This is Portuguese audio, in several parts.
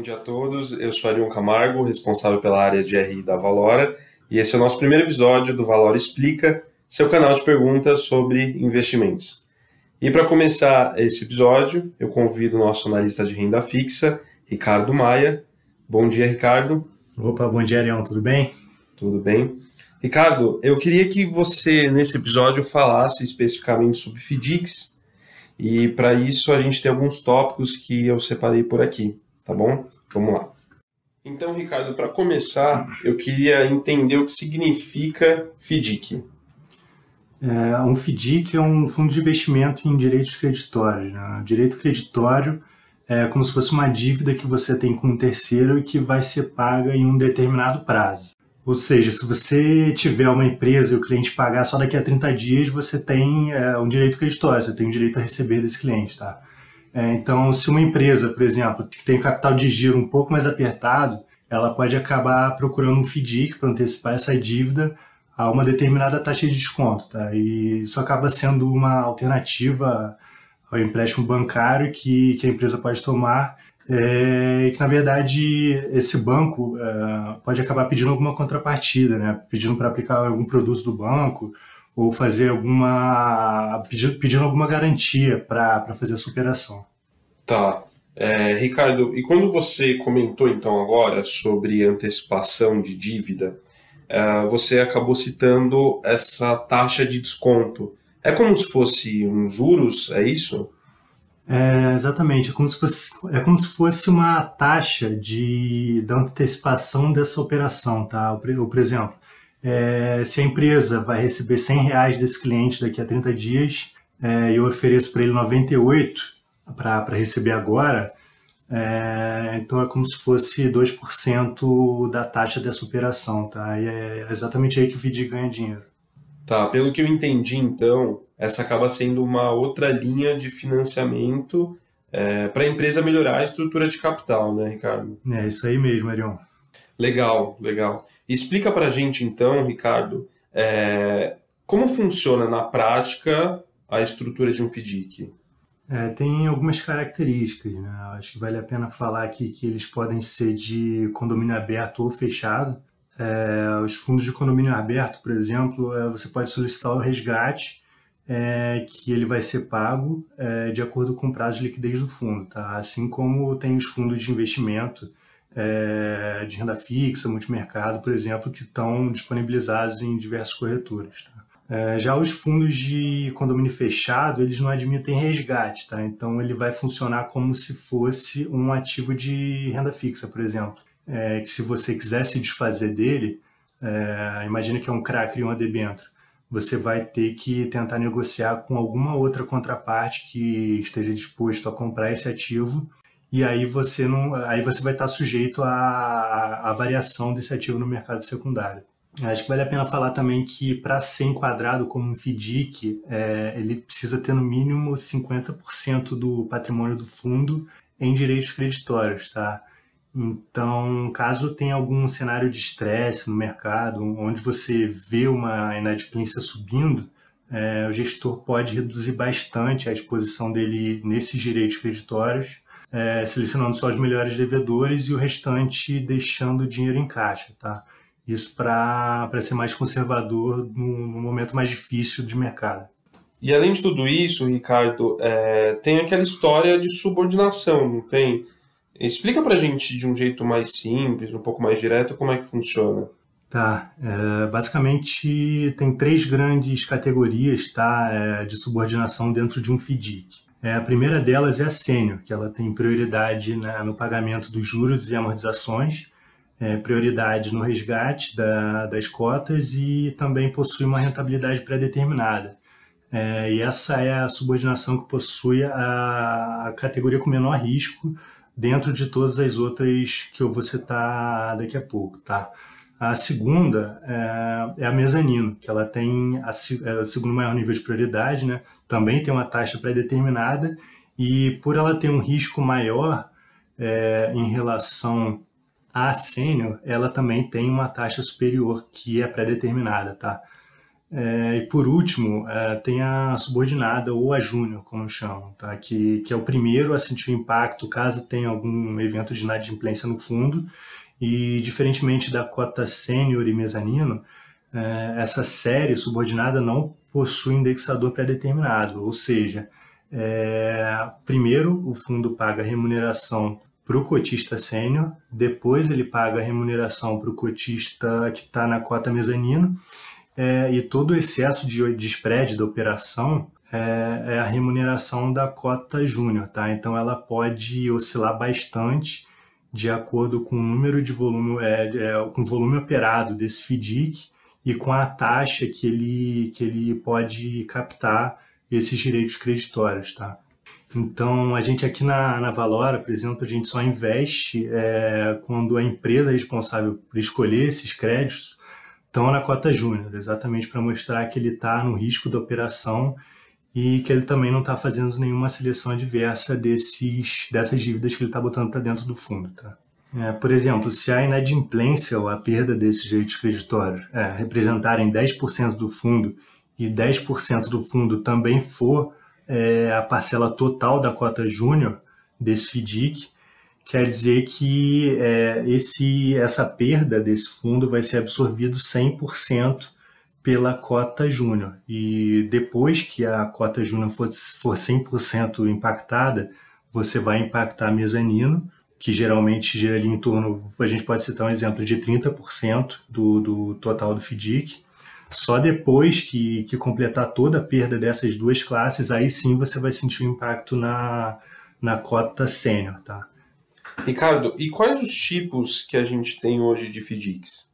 Bom dia a todos, eu sou Arion Camargo, responsável pela área de RI da Valora, e esse é o nosso primeiro episódio do Valora Explica, seu canal de perguntas sobre investimentos. E para começar esse episódio, eu convido o nosso analista de renda fixa, Ricardo Maia. Bom dia, Ricardo. Opa, bom dia, Arião, tudo bem? Tudo bem. Ricardo, eu queria que você, nesse episódio, falasse especificamente sobre FDICs, e para isso a gente tem alguns tópicos que eu separei por aqui, tá bom? Vamos lá. Então, Ricardo, para começar, eu queria entender o que significa FDIC. É, um FDIC é um fundo de investimento em direitos creditórios. Né? Direito creditório é como se fosse uma dívida que você tem com um terceiro e que vai ser paga em um determinado prazo. Ou seja, se você tiver uma empresa e o cliente pagar só daqui a 30 dias, você tem é, um direito creditório, você tem o direito a receber desse cliente, tá? É, então, se uma empresa, por exemplo, que tem capital de giro um pouco mais apertado, ela pode acabar procurando um FDIC para antecipar essa dívida a uma determinada taxa de desconto, tá? E isso acaba sendo uma alternativa ao empréstimo bancário que, que a empresa pode tomar é, e que, na verdade, esse banco é, pode acabar pedindo alguma contrapartida, né? Pedindo para aplicar algum produto do banco ou fazer alguma... pedindo alguma garantia para fazer a superação. Tá. É, Ricardo, e quando você comentou então agora sobre antecipação de dívida, é, você acabou citando essa taxa de desconto. É como se fosse um juros, é isso? É, exatamente, é como, se fosse, é como se fosse uma taxa de, da antecipação dessa operação, tá? Por exemplo, é, se a empresa vai receber 100 reais desse cliente daqui a 30 dias é, e eu ofereço para ele 98 para receber agora, é, então é como se fosse 2% da taxa dessa operação, tá? E é exatamente aí que o VID ganha dinheiro. Tá, pelo que eu entendi então, essa acaba sendo uma outra linha de financiamento é, para a empresa melhorar a estrutura de capital, né, Ricardo? É isso aí mesmo, Arion. Legal, legal. Explica para a gente então, Ricardo, é, como funciona na prática a estrutura de um FDIC? É, tem algumas características, né? Acho que vale a pena falar aqui que eles podem ser de condomínio aberto ou fechado. É, os fundos de condomínio aberto, por exemplo, é, você pode solicitar o resgate, é, que ele vai ser pago é, de acordo com o prazo de liquidez do fundo, tá? Assim como tem os fundos de investimento é, de renda fixa, multimercado, por exemplo, que estão disponibilizados em diversas corretoras. Tá? É, já os fundos de condomínio fechado, eles não admitem resgate, tá? Então ele vai funcionar como se fosse um ativo de renda fixa, por exemplo. É, que se você quiser se desfazer dele, é, imagina que é um crack e uma debênture, você vai ter que tentar negociar com alguma outra contraparte que esteja disposto a comprar esse ativo e aí você não, aí você vai estar sujeito à, à variação desse ativo no mercado secundário. Acho que vale a pena falar também que para ser enquadrado como um FDIC, é, ele precisa ter no mínimo 50% do patrimônio do fundo em direitos creditórios, tá? Então, caso tenha algum cenário de estresse no mercado, onde você vê uma inadimplência subindo, é, o gestor pode reduzir bastante a exposição dele nesses direitos creditórios, é, selecionando só os melhores devedores e o restante deixando o dinheiro em caixa, tá? Isso para ser mais conservador no, no, momento mais difícil de mercado. E além de tudo isso, Ricardo, é, tem aquela história de subordinação, não tem? Explica para a gente de um jeito mais simples, um pouco mais direto, como é que funciona. Tá, é, basicamente tem três grandes categorias tá, é, de subordinação dentro de um FDIC. É, a primeira delas é a sênior, que ela tem prioridade né, no pagamento dos juros e amortizações, é, prioridade no resgate da, das cotas e também possui uma rentabilidade pré-determinada. É, e essa é a subordinação que possui a, a, categoria com menor risco dentro de todas as outras que eu vou citar daqui a pouco, tá? A segunda é, é a mezanino, que ela tem a, é o segundo maior nível de prioridade, né? Também tem uma taxa pré-determinada e por ela ter um risco maior é, em relação a sênior, ela também tem uma taxa superior que é pré-determinada, tá? É, e por último, é, tem a subordinada ou a júnior, como chamam, tá? que, que é o primeiro a sentir o impacto caso tenha algum evento de inadimplência no fundo. E, diferentemente da cota sênior e mezanino, é, essa série subordinada não possui indexador pré-determinado, ou seja, é, primeiro o fundo paga remuneração para o cotista sênior, depois ele paga remuneração para o cotista que está na cota mezanino, é, e todo o excesso de, de spread da operação é, é, a remuneração da cota júnior, tá? Então ela pode oscilar bastante de acordo com o número de volume, é, é, com o volume operado desse FDIC e com a taxa que ele, que ele pode captar esses direitos creditórios, tá? Então, a gente aqui na, na Valora, por exemplo, a gente só investe é, quando a empresa responsável por escolher esses créditos estão na cota júnior, exatamente para mostrar que ele está no risco da operação e que ele também não está fazendo nenhuma seleção adversa desses, dessas dívidas que ele está botando para dentro do fundo. Tá? É, por exemplo, se a inadimplência ou a perda desses direitos creditórios é, representarem 10% do fundo e 10% do fundo também for é, a parcela total da cota júnior desse FDIC, quer dizer que é, esse, essa perda desse fundo vai ser absorvido 100% pela cota júnior. E depois que a cota júnior for, for 100% impactada, você vai impactar mezanino, que geralmente gira ali em torno, a gente pode citar um exemplo de 30% do, do total do FDIC. Só depois que, que completar toda a perda dessas duas classes, aí sim você vai sentir o impacto na, na cota sênior, tá? Ricardo, e quais os tipos que a gente tem hoje de FDICs?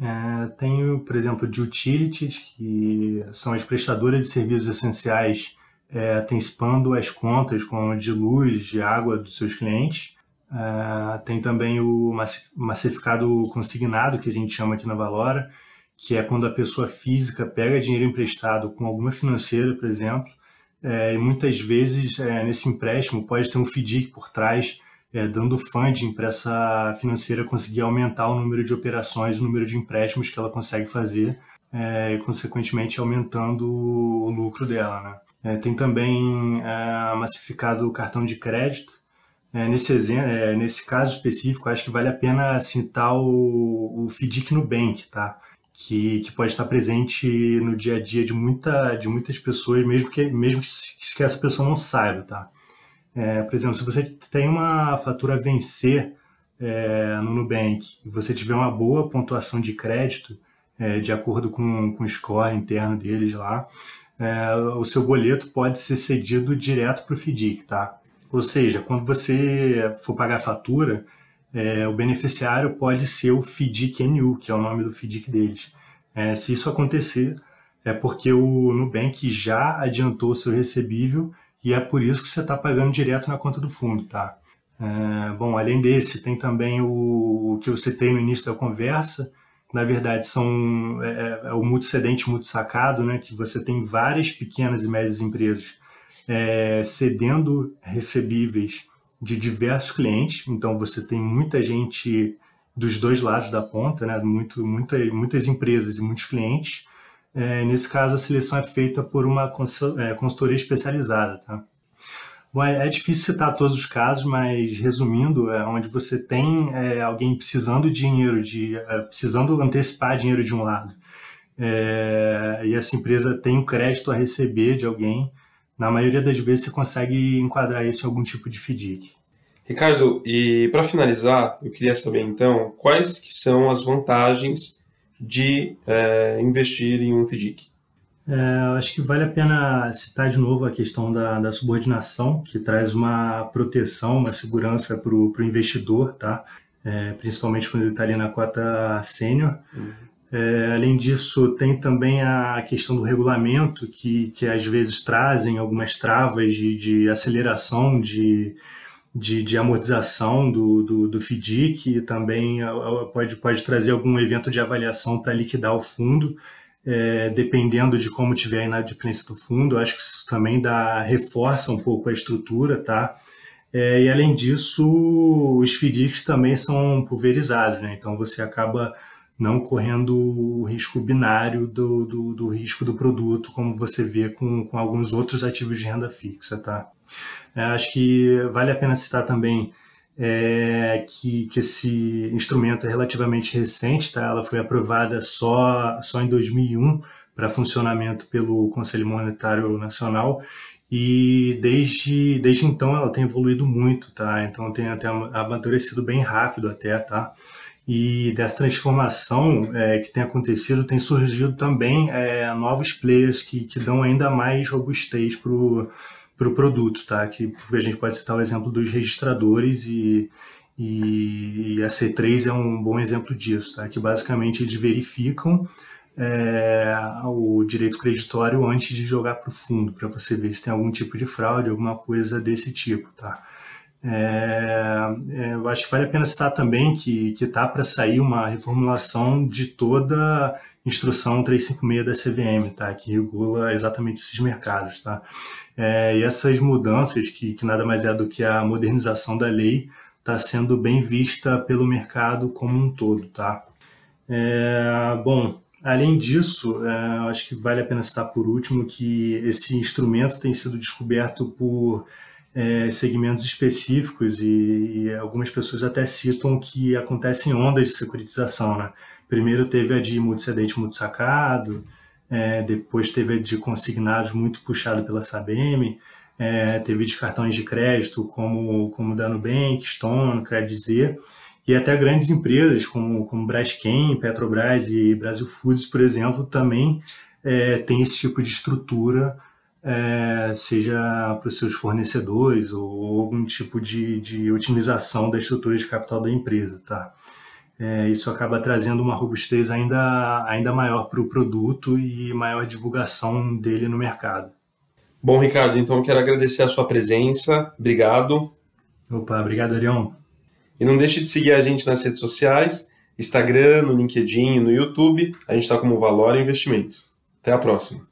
É, tenho, por exemplo, de utilities, que são as prestadoras de serviços essenciais é, as contas como de luz, de água dos seus clientes. É, tem também o massificado consignado, que a gente chama aqui na Valora, que é quando a pessoa física pega dinheiro emprestado com alguma financeira, por exemplo, é, e muitas vezes é, nesse empréstimo pode ter um FDIC por trás é, dando funding para essa financeira conseguir aumentar o número de operações, o número de empréstimos que ela consegue fazer, é, e consequentemente aumentando o lucro dela. Né? É, tem também é, massificado o cartão de crédito. É, nesse, exemplo, é, nesse caso específico, acho que vale a pena citar o, o FDIC Nubank, tá? Que, que, pode estar presente no dia a dia de, muita, de muitas pessoas, mesmo que, mesmo que, essa pessoa não saiba, tá? É, por exemplo, se você tem uma fatura vencer é, no Nubank e você tiver uma boa pontuação de crédito, é, de acordo com, com o score interno deles lá, é, o seu boleto pode ser cedido direto para o FDIC, tá? Ou seja, quando você for pagar a fatura, é, o beneficiário pode ser o FDIC NU, que é o nome do FDIC deles. É, se isso acontecer, é porque o Nubank já adiantou seu recebível e é por isso que você está pagando direto na conta do fundo, tá? É, bom, além desse, tem também o, o, que eu citei no início da conversa, na verdade são é, é, é o multicedente multisacado, né, que você tem várias pequenas e médias empresas é, cedendo recebíveis de diversos clientes, então você tem muita gente dos dois lados da ponta, né, muito, muita, muitas empresas e muitos clientes, é, nesse caso, a seleção é feita por uma é, consultoria especializada. Tá? Bom, é, é, difícil citar todos os casos, mas resumindo, é onde você tem é, alguém precisando de dinheiro, de, é, precisando antecipar dinheiro de um lado, é, e essa empresa tem um crédito a receber de alguém, na maioria das vezes você consegue enquadrar isso em algum tipo de FDIC. Ricardo, e para finalizar, eu queria saber então quais que são as vantagens de é, investir em um FDIC? É, acho que vale a pena citar de novo a questão da, da subordinação, que traz uma proteção, uma segurança para o investidor, tá? É, principalmente quando ele está ali na cota sênior. Uhum. É, além disso, tem também a questão do regulamento, que, que às vezes trazem algumas travas de, de aceleração de, de, de amortização do, do, do FDIC e também pode, pode trazer algum evento de avaliação para liquidar o fundo, é, dependendo de como tiver a inadimplência do fundo. acho que isso também dá, reforça um pouco a estrutura, tá? É, e além disso, os FDICs também são pulverizados, né? Então você acaba não correndo o risco binário do, do, do, risco do produto, como você vê com, com alguns outros ativos de renda fixa, tá? É, acho que vale a pena citar também é, que, que esse instrumento é relativamente recente, tá? Ela foi aprovada só, só em 2001 para funcionamento pelo Conselho Monetário Nacional e desde, desde então ela tem evoluído muito, tá? Então tem até amadurecido bem rápido até, tá? E dessa transformação é, que tem acontecido, tem surgido também é, novos players que, que dão ainda mais robustez para o pro produto, tá? Que a gente pode citar o exemplo dos registradores e, e, e a C3 é um bom exemplo disso, tá? Que basicamente eles verificam é, o direito creditório antes de jogar para o fundo, para você ver se tem algum tipo de fraude, alguma coisa desse tipo, tá? É, é, eu acho que vale a pena citar também que está para sair uma reformulação de toda a instrução 356 da CVM, tá? que regula exatamente esses mercados. Tá? É, e essas mudanças, que, que nada mais é do que a modernização da lei, está sendo bem vista pelo mercado como um todo. Tá? É, bom, além disso, é, acho que vale a pena citar por último que esse instrumento tem sido descoberto por é, segmentos específicos e, e, algumas pessoas até citam que acontecem ondas de securitização, né? Primeiro teve a de multicedente multisacado, é, depois teve a de consignados muito puxado pela Sabem, é, teve de cartões de crédito como, como da Nubank, Stone, Credizer, e até grandes empresas como, como Braskem, Petrobras e Brasil Foods, por exemplo, também é, tem esse tipo de estrutura é, seja para os seus fornecedores ou algum tipo de, de otimização da estrutura de capital da empresa, tá? É, isso acaba trazendo uma robustez ainda, ainda maior para o produto e maior divulgação dele no mercado. Bom, Ricardo, então quero agradecer a sua presença. Obrigado. Opa, obrigado, Arião. E não deixe de seguir a gente nas redes sociais, Instagram, no LinkedIn, no YouTube. A gente está como Valor Investimentos. Até a próxima.